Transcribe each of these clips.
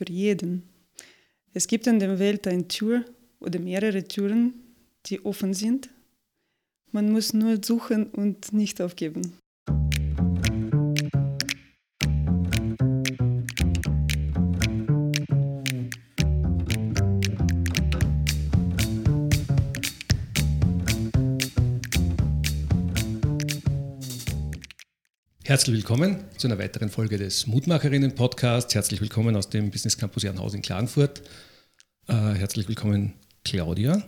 für jeden. Es gibt in der Welt eine Tür oder mehrere Türen, die offen sind. Man muss nur suchen und nicht aufgeben. Herzlich willkommen zu einer weiteren Folge des Mutmacherinnen-Podcasts. Herzlich willkommen aus dem Business Campus Jernhaus in Klagenfurt. Äh, herzlich willkommen, Claudia.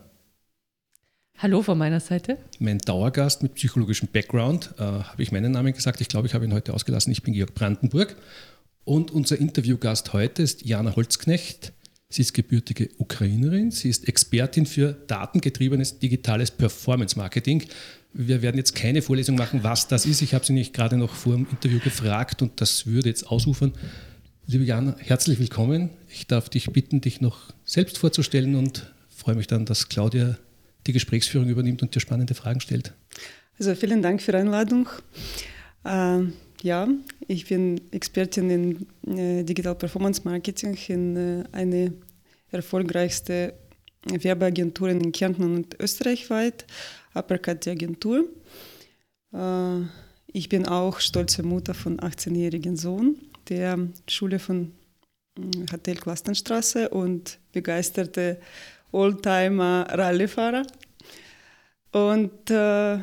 Hallo von meiner Seite. Mein Dauergast mit psychologischem Background. Äh, habe ich meinen Namen gesagt? Ich glaube, ich habe ihn heute ausgelassen. Ich bin Georg Brandenburg. Und unser Interviewgast heute ist Jana Holzknecht. Sie ist gebürtige Ukrainerin. Sie ist Expertin für datengetriebenes digitales Performance Marketing. Wir werden jetzt keine Vorlesung machen, was das ist. Ich habe Sie nicht gerade noch vor dem Interview gefragt und das würde jetzt ausufern. Liebe Jana, herzlich willkommen. Ich darf dich bitten, dich noch selbst vorzustellen und freue mich dann, dass Claudia die Gesprächsführung übernimmt und dir spannende Fragen stellt. Also vielen Dank für die Einladung. Äh, ja, ich bin Expertin in äh, Digital Performance Marketing in äh, eine erfolgreichste Werbeagenturen in Kärnten und österreichweit. Uppercut die Agentur. Äh, ich bin auch stolze Mutter von 18-jährigen Sohn, der Schule von hm, Hotel Klastenstraße und begeisterte Oldtimer Rallyefahrer. Und äh,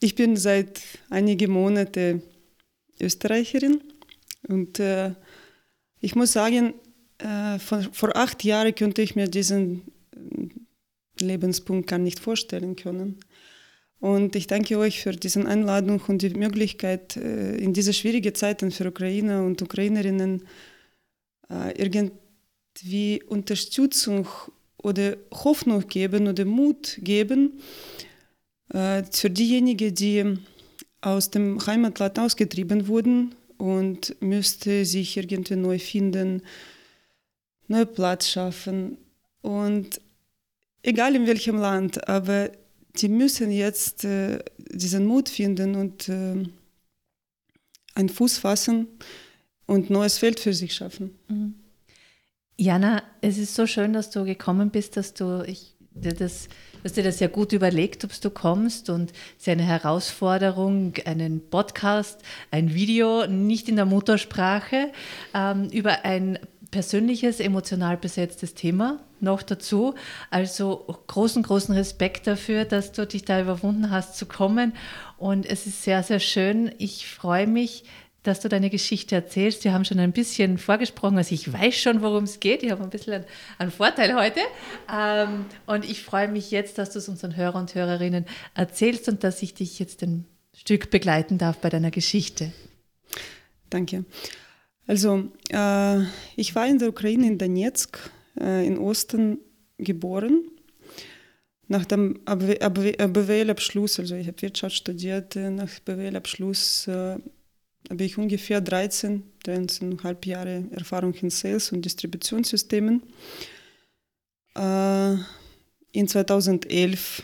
ich bin seit einigen Monaten Österreicherin und äh, ich muss sagen, äh, von, vor acht Jahren könnte ich mir diesen Lebenspunkt gar nicht vorstellen können. Und ich danke euch für diese Einladung und die Möglichkeit, äh, in diese schwierigen Zeiten für Ukrainer und Ukrainerinnen äh, irgendwie Unterstützung oder Hoffnung geben oder Mut geben äh, für diejenigen, die aus dem Heimatland ausgetrieben wurden und müsste sich irgendwie neu finden, neuen Platz schaffen. Und egal in welchem Land, aber die müssen jetzt äh, diesen Mut finden und äh, einen Fuß fassen und neues Feld für sich schaffen. Mhm. Jana, es ist so schön, dass du gekommen bist, dass du ich, dir das, dass dir das sehr gut überlegt, ob du kommst und es ist eine Herausforderung, einen Podcast, ein Video, nicht in der Muttersprache, ähm, über ein persönliches, emotional besetztes Thema noch dazu. Also großen, großen Respekt dafür, dass du dich da überwunden hast zu kommen. Und es ist sehr, sehr schön. Ich freue mich, dass du deine Geschichte erzählst. Wir haben schon ein bisschen vorgesprochen, also ich weiß schon, worum es geht. Ich habe ein bisschen einen, Vorteil heute. Ähm, und ich freue mich jetzt, dass du es unseren Hörern und Hörerinnen erzählst und dass ich dich jetzt ein Stück begleiten darf bei deiner Geschichte. Danke. Also, äh, ich war in der Ukraine, in Donetsk, äh, in Osten geboren. Nach dem BWL-Abschluss, also ich habe Wirtschaft studiert, äh, nach BWL-Abschluss äh, habe ich ungefähr 13, 13,5 Jahre Erfahrung in Sales und Distributionssystemen. Äh, in 2011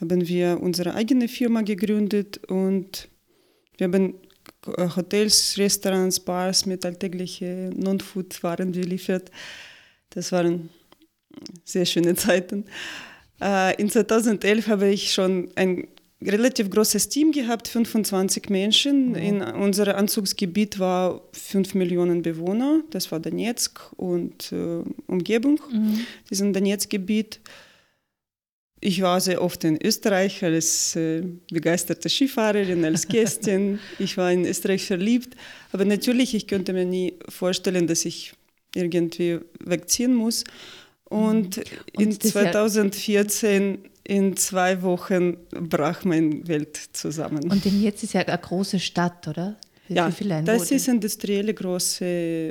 haben wir unsere eigene Firma gegründet und wir haben äh, Hotels, Restaurants, Bars mit alltäglichen Non-Food-Waren geliefert. Das waren sehr schöne Zeiten. Äh, in 2011 habe ich schon ein relativ großes Team gehabt, 25 Menschen. Ja. In unserem Anzugsgebiet war 5 Millionen Bewohner. Das war Donetsk und äh, Umgebung, mhm. diesem Donetsk-Gebiet. Ich war sehr oft in Österreich als äh, begeisterte Skifahrerin, als Gästin. ich war in Österreich verliebt. Aber natürlich, ich könnte mir nie vorstellen, dass ich irgendwie wegziehen muss. Und, mhm. Und in 2014, in zwei Wochen, brach meine Welt zusammen. Und denn jetzt ist ja eine große Stadt, oder? Wie ja, das ist eine industrielle große äh,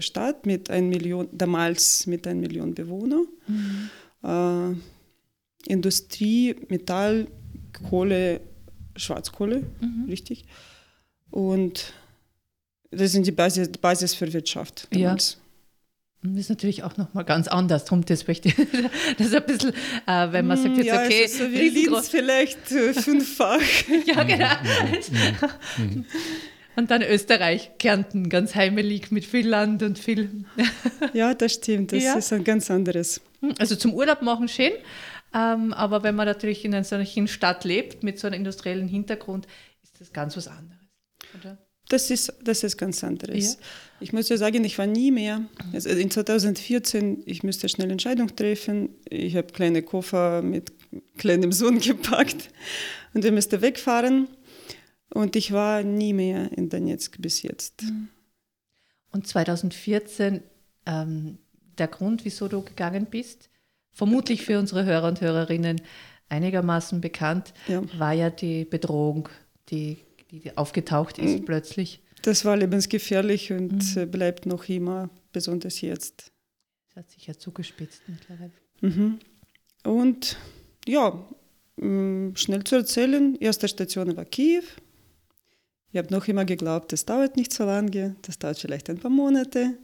Stadt mit ein Million, damals mit einer Million Bewohnern. Mhm. Äh, Industrie, Metall, Kohle, Schwarzkohle, mhm. richtig. Und das sind die Basis, Basis für Wirtschaft. Damals. Ja. Das ist natürlich auch nochmal ganz anders. Darum das möchte ich, das ist ein bisschen, äh, wenn man sagt, jetzt ja, okay, es ist so wie Linz vielleicht äh, fünffach. ja, genau. Und dann Österreich, Kärnten, ganz heimelig mit viel Land und viel. ja, das stimmt. Das ja. ist ein ganz anderes. Hm, also zum Urlaub machen schön, ähm, aber wenn man natürlich in einer solchen Stadt lebt mit so einem industriellen Hintergrund, ist das ganz was anderes, oder? Das ist, das ist ganz anderes. Ja. Ich muss ja sagen, ich war nie mehr. Also in 2014, ich müsste schnell Entscheidung treffen. Ich habe kleine Koffer mit kleinem Sohn gepackt und wir mussten wegfahren. Und ich war nie mehr in Donetsk bis jetzt. Mhm. Und 2014, ähm, der Grund, wieso du gegangen bist, vermutlich für unsere Hörer und Hörerinnen einigermaßen bekannt, ja. war ja die Bedrohung, die, die aufgetaucht ist mhm. plötzlich. Das war lebensgefährlich und mhm. bleibt noch immer, besonders jetzt. Das hat sich ja zugespitzt mittlerweile. Mhm. Und ja, mm, schnell zu erzählen, erste Station war Kiew, ich habe noch immer geglaubt, das dauert nicht so lange, das dauert vielleicht ein paar Monate.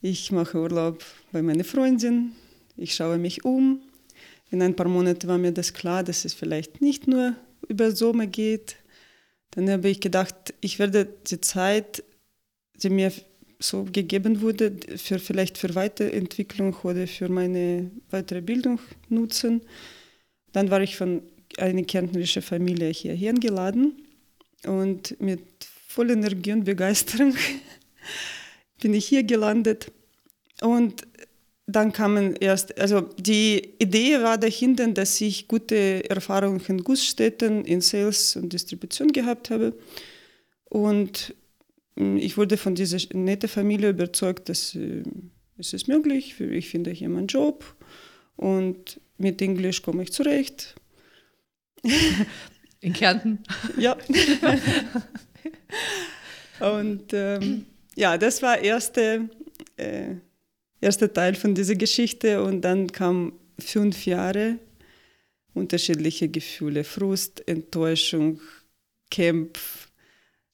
Ich mache Urlaub bei meiner Freundin, ich schaue mich um. In ein paar Monaten war mir das klar, dass es vielleicht nicht nur über Sommer geht. Dann habe ich gedacht, ich werde die Zeit, die mir so gegeben wurde, für vielleicht für Weiterentwicklung oder für meine weitere Bildung nutzen. Dann war ich von einer kärntnerischen Familie hierher eingeladen und mit voller Energie und Begeisterung bin ich hier gelandet. Und dann kamen erst, also die Idee war dahinter, dass ich gute Erfahrungen in Gussstätten, in Sales und Distribution gehabt habe. Und hm, ich wurde von dieser netten Familie überzeugt, dass äh, es ist möglich, ich finde hier meinen Job und mit Englisch komme ich zurecht. In Kärnten? Ja. Und ähm, ja, das war erste äh, erster Teil von dieser Geschichte und dann kam fünf Jahre unterschiedliche Gefühle, Frust, Enttäuschung, Kampf.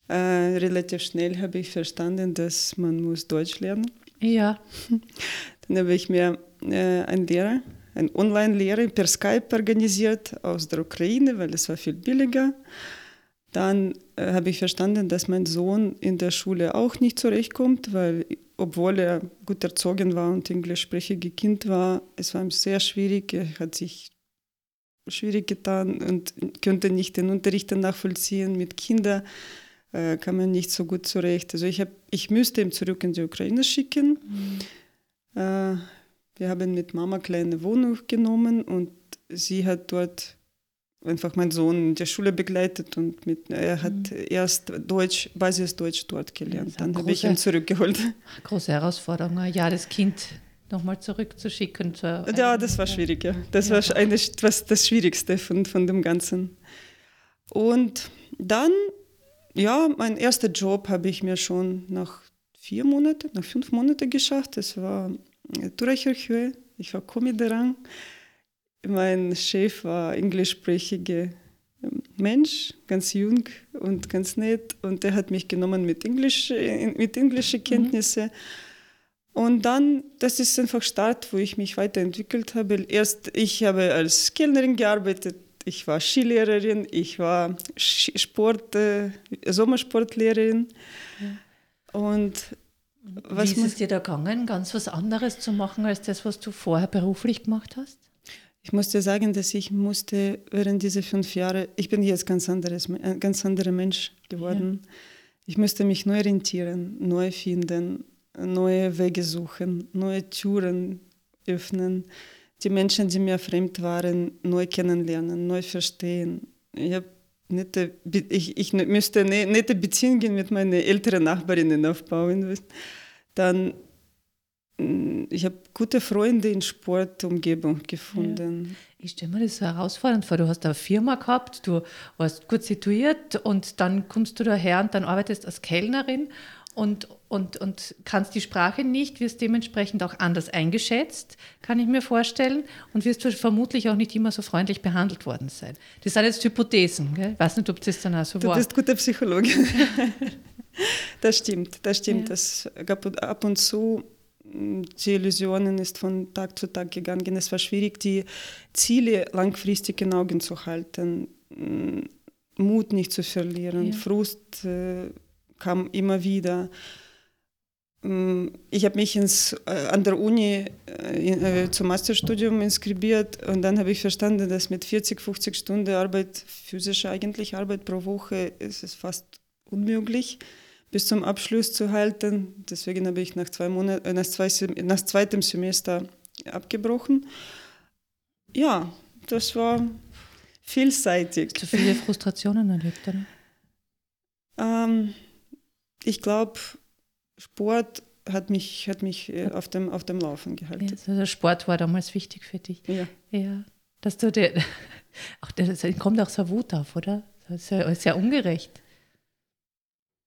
Äh, relativ schnell habe ich verstanden, dass man muss Deutsch lernen. Ja. Dann habe ich mir äh, einen Lehrer ein Online-Lehre per Skype organisiert aus der Ukraine, weil es war viel billiger. Dann äh, habe ich verstanden, dass mein Sohn in der Schule auch nicht zurechtkommt, weil obwohl er gut erzogen war und englischsprachige Kind war, es war ihm sehr schwierig. Er hat sich schwierig getan und könnte nicht den Unterricht nachvollziehen. Mit Kindern äh, kam er nicht so gut zurecht. Also ich, hab, ich müsste ihn zurück in die Ukraine schicken. Mhm. Äh, wir haben mit Mama kleine Wohnung genommen und sie hat dort einfach meinen Sohn in der Schule begleitet und mit, er hat mhm. erst Deutsch, Basisdeutsch dort gelernt. Dann habe ich ihn zurückgeholt. Große Herausforderung, ja, das Kind nochmal zurückzuschicken. ja, das war schwierig, ja. Das ja. war eine, was das Schwierigste von, von dem Ganzen. Und dann, ja, mein erster Job habe ich mir schon nach vier Monaten, nach fünf Monaten geschafft. Das war Turachurchue. Ich war Komiderang. Mein Chef war englischsprachiger ähm, Mensch, ganz jung und ganz nett. Und der hat mich genommen mit, Englisch, mit englischen. Kenntnissen. Mhm. Und dann, das ist einfach Start, wo ich mich weiterentwickelt habe. Erst, ich habe als Kellnerin gearbeitet, ich war Skilehrerin, ich war Sport, äh, Sommersportlehrerin. Ja. Und was Wie ist es dir da gegangen, ganz was anderes zu machen als das, was du vorher beruflich gemacht hast? Ich muss dir sagen, dass ich musste während dieser fünf Jahre, ich bin jetzt ganz anderes, ein ganz anderer Mensch geworden. Ja. Ich musste mich neu orientieren, neu finden, neue Wege suchen, neue Türen öffnen, die Menschen, die mir fremd waren, neu kennenlernen, neu verstehen. Ich, nette, ich, ich müsste ne, nette Beziehungen mit meinen älteren Nachbarinnen aufbauen. Dann ich habe gute Freunde in Sportumgebung gefunden. Ja. Ich stelle mir das so herausfordernd vor. Du hast eine Firma gehabt, du warst gut situiert und dann kommst du daher und dann arbeitest als Kellnerin und, und, und kannst die Sprache nicht, wirst dementsprechend auch anders eingeschätzt, kann ich mir vorstellen, und wirst vermutlich auch nicht immer so freundlich behandelt worden sein. Das sind jetzt Hypothesen, gell? ich weiß nicht, ob das dann auch so du war. Du bist guter Psychologe. das stimmt, das stimmt. Ja. Das gab ab und zu die Illusionen ist von Tag zu Tag gegangen. Es war schwierig, die Ziele langfristig in Augen zu halten, Mut nicht zu verlieren, ja. Frust äh, kam immer wieder. Mm, ich habe mich ins, äh, an der Uni äh, zum Masterstudium inskribiert und dann habe ich verstanden, dass mit 40, 50 Stunden Arbeit, physische eigentlich Arbeit pro Woche, ist es fast unmöglich bis zum Abschluss zu halten. Deswegen habe ich nach, zwei Monat, äh, nach, zwei, nach zweitem Semester abgebrochen. Ja, das war vielseitig. Du viele Frustrationen erlebt, oder? Ähm, ich glaube, Sport hat mich, hat mich äh, auf, dem, auf dem Laufen gehalten. Ja, also Sport war damals wichtig für dich. Ja. ja dass du dir, auch das kommt auch so Wut auf, oder? Das ist ja sehr ungerecht.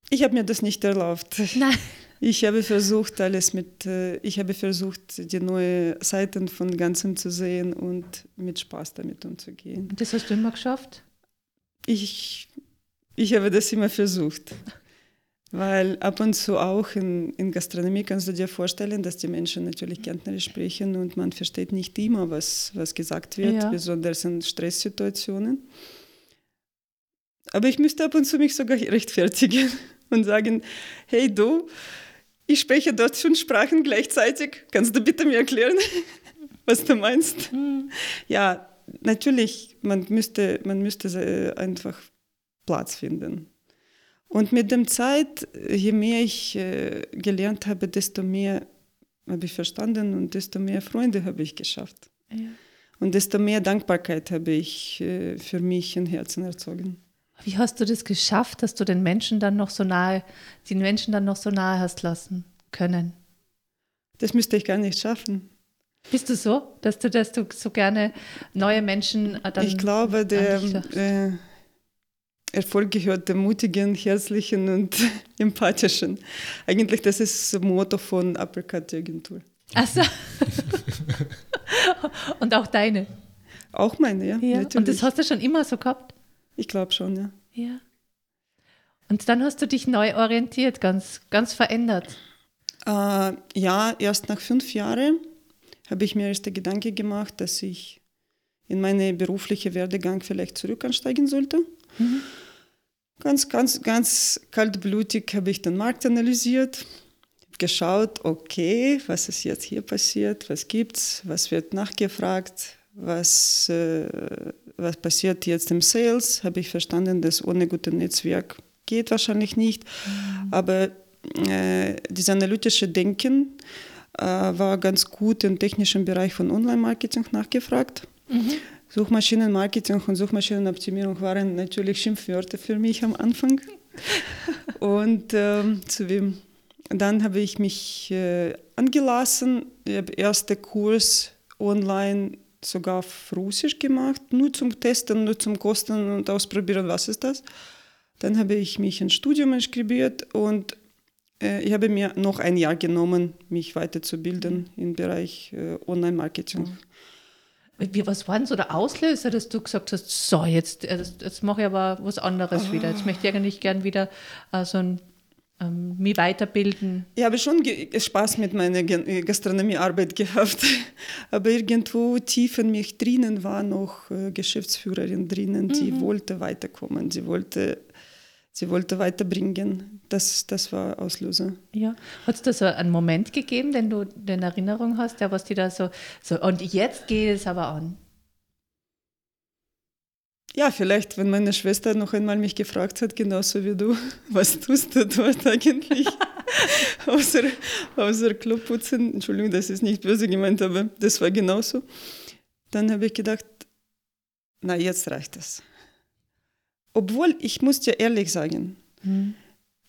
Ich habe mir das nicht erlaubt. Nein. Ich habe versucht, alles mit, äh, ich habe versucht, die neuen Seiten von Ganzem zu sehen und mit Spaß damit umzugehen. Und das hast du immer geschafft? Ich, ich habe das immer versucht. Weil ab und zu auch in, in Gastronomie kannst du dir vorstellen, dass die Menschen natürlich Kärntnerisch sprechen und man versteht nicht immer, was, was gesagt wird, ja. besonders in Stresssituationen. Aber ich müsste ab und zu mich sogar rechtfertigen und sagen, hey du, ich spreche dort fünf Sprachen gleichzeitig, kannst du bitte mir erklären, was du meinst? Mhm. Ja, natürlich, man müsste, man müsste einfach Platz finden. Und mit der Zeit, je mehr ich äh, gelernt habe, desto mehr habe ich verstanden und desto mehr Freunde habe ich geschafft. Ja. Und desto mehr Dankbarkeit habe ich äh, für mich im Herzen erzogen. Wie hast du das geschafft, dass du den Menschen dann noch so nahe, den Menschen dann noch so nahe hast lassen können? Das müsste ich gar nicht schaffen. Bist du so, dass du, dass du so gerne neue Menschen äh, dann Ich glaube, der äh, Erfolg gehört dem mutigen, herzlichen und empathischen. Eigentlich das ist das Motto von Uppercut Agentur. Achso. und auch deine? Auch meine, ja. ja. Natürlich. Und das hast du schon immer so gehabt? Ich glaube schon, ja. Ja. Und dann hast du dich neu orientiert, ganz, ganz verändert. Äh, ja, erst nach fünf Jahren habe ich mir erst den Gedanke gemacht, dass ich in meinen beruflichen Werdegang vielleicht zurück ansteigen sollte. Mhm. Ganz, ganz, ganz kaltblütig habe ich den Markt analysiert, geschaut, okay, was ist jetzt hier passiert, was gibt's, was wird nachgefragt, was, äh, was passiert jetzt im Sales, habe ich verstanden, dass ohne gutes Netzwerk geht wahrscheinlich nicht. Mhm. Aber äh, dieses analytische Denken äh, war ganz gut im technischen Bereich von Online-Marketing nachgefragt. Mhm. Suchmaschinenmarketing und Suchmaschinenoptimierung waren natürlich Schimpfwörter für mich am Anfang. und ähm, zu wem? Dann habe ich mich äh, angelassen. Ich habe ersten Kurs online sogar auf Russisch gemacht, nur zum Testen, nur zum Kosten und Ausprobieren, was ist das. Dann habe ich mich ins Studium inskribiert und äh, ich habe mir noch ein Jahr genommen, mich weiterzubilden im Bereich äh, Online-Marketing. Wie, was war denn so der Auslöser, dass du gesagt hast, so, jetzt, äh, jetzt, jetzt mache ich aber was anderes oh. wieder. Jetzt möchte ich eigentlich gern wieder äh, so ein ähm, mich weiterbilden? Ich habe schon Spaß mit meiner äh, Gastronomiearbeit gehabt, aber irgendwo tief in mich drinnen war noch äh, Geschäftsführerin drinnen, die mhm. wollte weiterkommen, sie wollte, sie wollte weiterbringen. Das, das war Auslöser. Ja. Hat es da so einen Moment gegeben, den du in Erinnerung hast, der was dir da so, so, und jetzt geht es aber an? Ja, vielleicht, wenn meine Schwester noch einmal mich gefragt hat, genauso wie du, was tust du dort eigentlich? außer, außer Kloputzen. Entschuldigung, das ist nicht böse gemeint, aber das war genauso. Dann habe ich gedacht, na, jetzt reicht es. Obwohl, ich muss dir ehrlich sagen, mhm.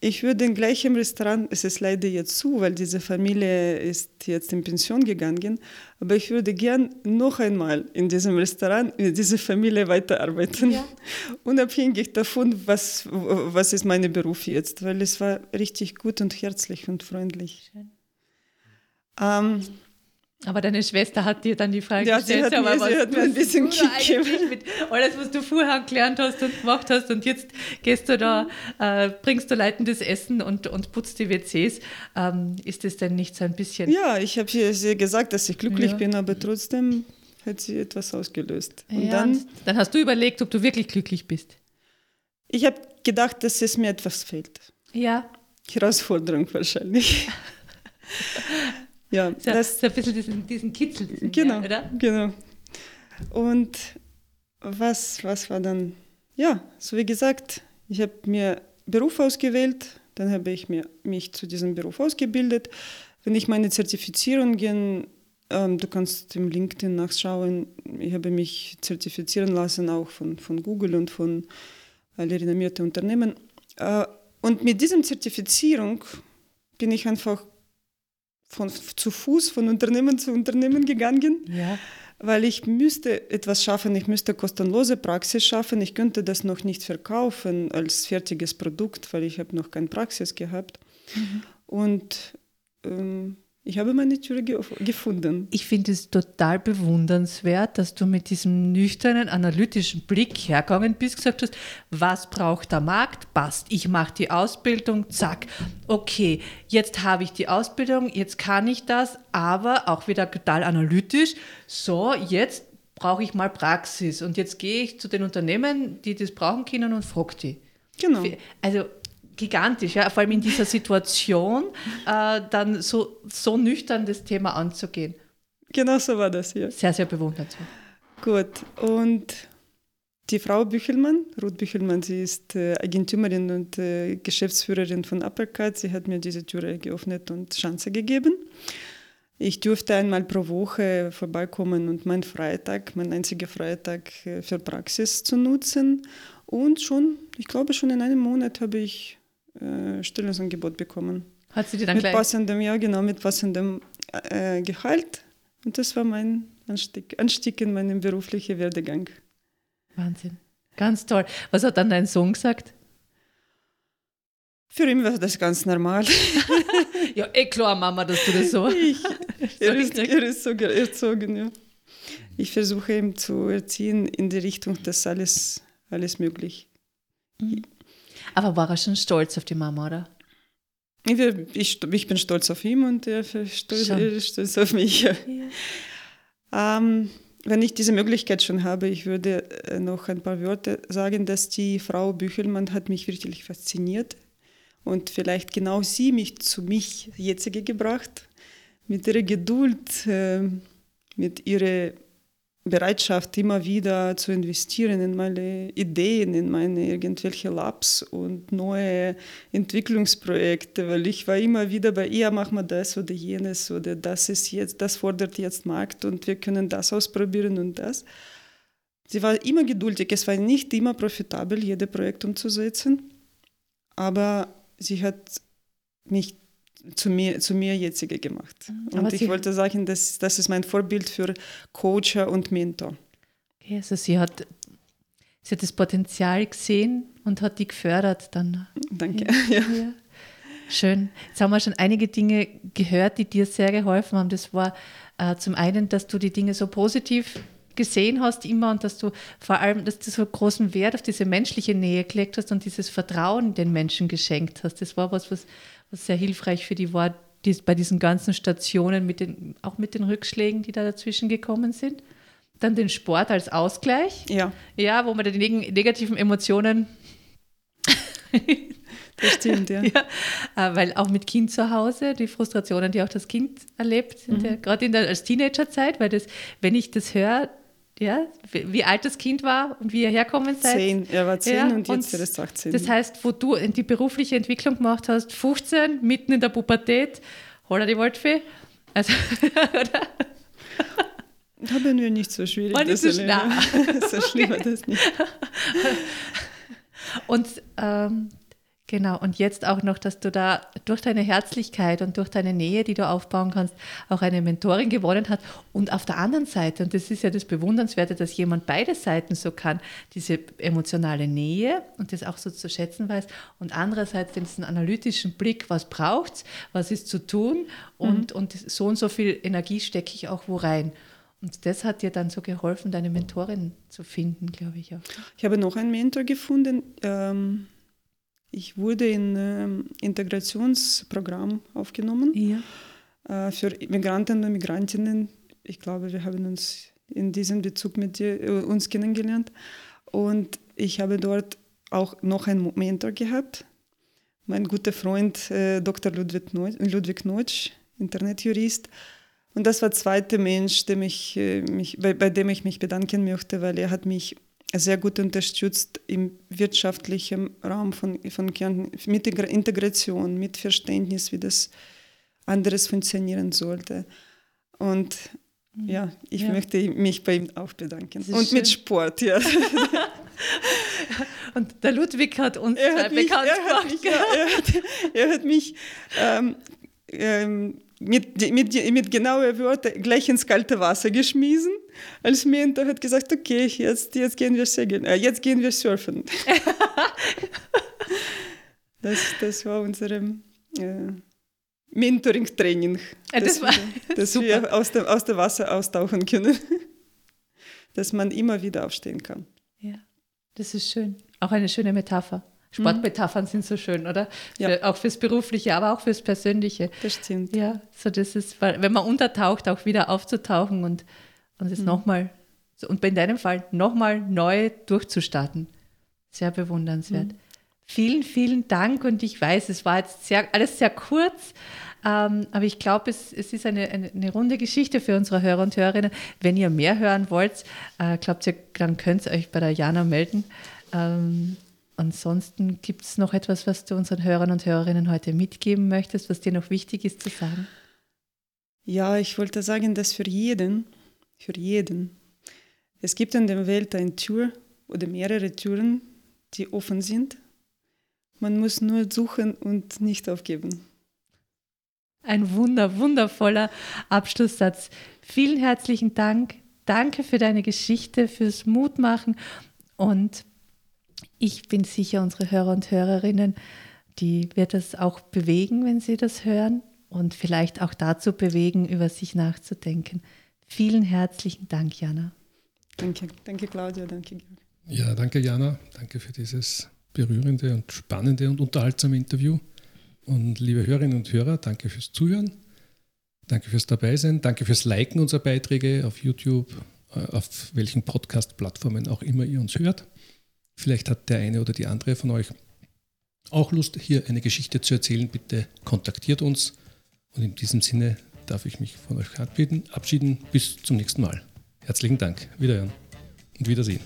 Ich würde gleich im Restaurant, es ist leider jetzt zu, weil diese Familie ist jetzt in Pension gegangen, aber ich würde gern noch einmal in diesem Restaurant mit dieser Familie weiterarbeiten, ja. unabhängig davon, was, was ist mein Beruf jetzt, weil es war richtig gut und herzlich und freundlich. Ähm, aber deine Schwester hat dir dann die Frage ja, gestellt, sie hat, mir, was, sie hat mir ein bisschen gegeben. Mit alles, was du vorher gelernt hast und gemacht hast und jetzt gehst du da, äh, bringst du leitendes Essen und, und putzt die WCs. Ähm, ist das denn nicht so ein bisschen... Ja, ich habe ihr gesagt, dass ich glücklich ja. bin, aber trotzdem hat sie etwas ausgelöst. Und ja, dann, dann hast du überlegt, ob du wirklich glücklich bist. Ich habe gedacht, dass es mir etwas fehlt. Ja. Herausforderung wahrscheinlich. ja, so, das, so ein bisschen diesen, diesen Kitzel. Diesen genau, Jahr, oder? genau. Und was, was war dann? Ja, so wie gesagt, ich habe mir Beruf ausgewählt, dann habe ich mir, mich zu diesem Beruf ausgebildet. Wenn ich meine Zertifizierungen, ähm, du kannst im LinkedIn nachschauen, ich habe mich zertifizieren lassen, auch von, von Google und von alle renommierte Unternehmen. Äh, und mit dieser Zertifizierung bin ich einfach von, zu Fuß von Unternehmen zu Unternehmen gegangen. Ja weil ich müsste etwas schaffen, ich müsste kostenlose Praxis schaffen, ich könnte das noch nicht verkaufen als fertiges Produkt, weil ich habe noch keine Praxis gehabt. Mhm. Und ähm, ich habe meine Tür ge gefunden. Ich finde es total bewundernswert, dass du mit diesem nüchternen, analytischen Blick hergegangen bist, gesagt hast, was braucht der Markt? Passt. Ich mache die Ausbildung, zack. Okay, jetzt habe ich die Ausbildung, jetzt kann ich das, aber auch wieder total analytisch. So, jetzt brauche ich mal Praxis und jetzt gehe ich zu den Unternehmen, die das brauchen können und frage die. Genau. Also gigantisch, ja, vor allem in dieser Situation, äh, dann so, so nüchtern das Thema anzugehen. Genau so war das hier. Sehr, sehr bewundernswert. Gut, und die Frau Büchelmann, Ruth Büchelmann, sie ist äh, Eigentümerin und äh, Geschäftsführerin von Uppercut. Sie hat mir diese Türe geöffnet und Chance gegeben. Ich durfte einmal pro Woche vorbeikommen und meinen Freitag, mein einziger Freitag äh, für Praxis zu nutzen. Und schon, ich glaube schon in einem Monat habe ich äh, Stellungsangebot bekommen. Hat sie die dann mit gleich? passendem, ja genau, mit passendem äh, Gehalt. Und das war mein Anstieg, Anstieg in meinem beruflichen Werdegang. Wahnsinn. Ganz toll. Was hat dann dein Sohn gesagt? Für ihn war das ganz normal. ja, eh klar, Mama, dass du das so. Ich, er, ist, er ist so erzogen, ja. Ich versuche ihm zu erziehen in die Richtung, dass alles, alles möglich. Mhm. Aber war er schon stolz auf die Mama, oder? Ich, ich, ich bin stolz auf ihn und er ist stolz, stolz auf mich. Ja. Ähm, wenn ich diese Möglichkeit schon habe, ich würde äh, noch ein paar Worte sagen, dass die Frau Büchelmann hat mich wirklich fasziniert und vielleicht genau sie mich zu mich jetzige gebracht mit ihrer Geduld, äh, mit ihrer Bereitschaft, immer wieder zu investieren in meine Ideen, in meine irgendwelche Labs und neue Entwicklungsprojekte, weil ich war immer wieder bei ihr, machen wir das oder jenes oder das ist jetzt, das fordert jetzt Markt und wir können das ausprobieren und das. Sie war immer geduldig, es war nicht immer profitabel, jedes Projekt umzusetzen, aber sie hat mich zu mir, zu mir jetzige gemacht. Mhm. Und ich wollte sagen, das, das ist mein Vorbild für Coacher und Mentor. Okay, also sie hat, sie hat das Potenzial gesehen und hat die gefördert dann. Danke. Ja. Ja. Schön. Jetzt haben wir schon einige Dinge gehört, die dir sehr geholfen haben. Das war äh, zum einen, dass du die Dinge so positiv gesehen hast immer und dass du vor allem, dass du so großen Wert auf diese menschliche Nähe gelegt hast und dieses Vertrauen den Menschen geschenkt hast. Das war was, was was sehr hilfreich für die war, die, bei diesen ganzen Stationen, mit den, auch mit den Rückschlägen, die da dazwischen gekommen sind. Dann den Sport als Ausgleich. Ja. Ja, wo man die neg negativen Emotionen. das stimmt, ja. ja. Äh, weil auch mit Kind zu Hause, die Frustrationen, die auch das Kind erlebt, mhm. ja, gerade in der, als Teenagerzeit, weil das, wenn ich das höre, ja, wie alt das Kind war und wie ihr herkommen seid. Zehn, er war zehn ja, und jetzt wird es 18. Das heißt, wo du die berufliche Entwicklung gemacht hast, 15, mitten in der Pubertät, holla die Waldfee. Also, oder? Haben wir nicht so schwierig. War nicht so, so schlimm war das nicht. Und ähm, Genau, und jetzt auch noch, dass du da durch deine Herzlichkeit und durch deine Nähe, die du aufbauen kannst, auch eine Mentorin gewonnen hast. Und auf der anderen Seite, und das ist ja das Bewundernswerte, dass jemand beide Seiten so kann, diese emotionale Nähe und das auch so zu schätzen weiß und andererseits diesen analytischen Blick, was braucht es, was ist zu tun und, mhm. und so und so viel Energie stecke ich auch wo rein. Und das hat dir dann so geholfen, deine Mentorin zu finden, glaube ich auch. Ich habe noch einen Mentor gefunden. Ähm ich wurde in ein äh, Integrationsprogramm aufgenommen ja. äh, für Migranten und Migrantinnen. Ich glaube, wir haben uns in diesem Bezug mit dir, äh, uns kennengelernt. Und ich habe dort auch noch einen Mentor gehabt, mein guter Freund äh, Dr. Ludwig, Neutsch, Ludwig Neutsch, Internetjurist. Und das war der zweite Mensch, dem ich, äh, mich, bei, bei dem ich mich bedanken möchte, weil er hat mich sehr gut unterstützt im wirtschaftlichen Raum von, von Kärnten, mit Integration, mit Verständnis, wie das anderes funktionieren sollte. Und mhm. ja, ich ja. möchte mich bei ihm auch bedanken. Und schön. mit Sport, ja. Und der Ludwig hat uns er hat mich, bekannt er hat mich, ja, er, hat, er hat mich ähm, ähm, mit, mit, mit genauen Worten gleich ins kalte Wasser geschmissen als Mentor hat gesagt, okay, jetzt, jetzt gehen wir segeln, äh, jetzt gehen wir surfen. das, das war unserem äh, Mentoring-Training, ja, das, das, wir, dass wir aus dem, aus dem Wasser austauchen können, dass man immer wieder aufstehen kann. Ja, das ist schön. Auch eine schöne Metapher. Sportmetaphern mhm. sind so schön, oder? Für, ja. Auch fürs Berufliche, aber auch fürs Persönliche. Das stimmt. Ja, so das ist, wenn man untertaucht, auch wieder aufzutauchen und, und es mhm. nochmal, und in deinem Fall nochmal neu durchzustarten. Sehr bewundernswert. Mhm. Vielen, vielen Dank und ich weiß, es war jetzt sehr, alles sehr kurz, ähm, aber ich glaube, es, es ist eine, eine, eine, runde Geschichte für unsere Hörer und Hörerinnen. Wenn ihr mehr hören wollt, äh, glaubt ihr, dann könnt ihr euch bei der Jana melden. Ähm, ansonsten gibt es noch etwas, was du unseren Hörern und Hörerinnen heute mitgeben möchtest, was dir noch wichtig ist zu sagen? Ja, ich wollte sagen, dass für jeden, für jeden, es gibt in der Welt eine Tür oder mehrere Türen, die offen sind man muss nur suchen und nicht aufgeben. Ein wunder, wundervoller Abschlusssatz. Vielen herzlichen Dank. Danke für deine Geschichte, fürs Mutmachen. Und ich bin sicher, unsere Hörer und Hörerinnen, die wird es auch bewegen, wenn sie das hören und vielleicht auch dazu bewegen, über sich nachzudenken. Vielen herzlichen Dank, Jana. Danke, danke Claudia, danke. Ja, danke Jana, danke für dieses berührende und spannende und unterhaltsame Interview. Und liebe Hörerinnen und Hörer, danke fürs Zuhören. Danke fürs Dabeisein. Danke fürs Liken unserer Beiträge auf YouTube, äh, auf welchen Podcast-Plattformen auch immer ihr uns hört. Vielleicht hat der eine oder die andere von euch auch Lust, hier eine Geschichte zu erzählen. Bitte kontaktiert uns. Und in diesem Sinne darf ich mich von euch abschieden. Bis zum nächsten Mal. Herzlichen Dank. Wiederhören und Wiedersehen.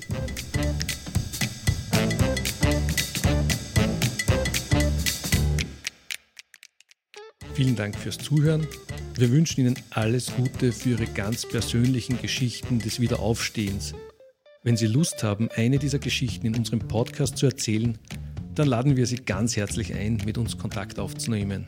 Vielen Dank fürs Zuhören. Wir wünschen Ihnen alles Gute für Ihre ganz persönlichen Geschichten des Wiederaufstehens. Wenn Sie Lust haben, eine dieser Geschichten in unserem Podcast zu erzählen, dann laden wir Sie ganz herzlich ein, mit uns Kontakt aufzunehmen.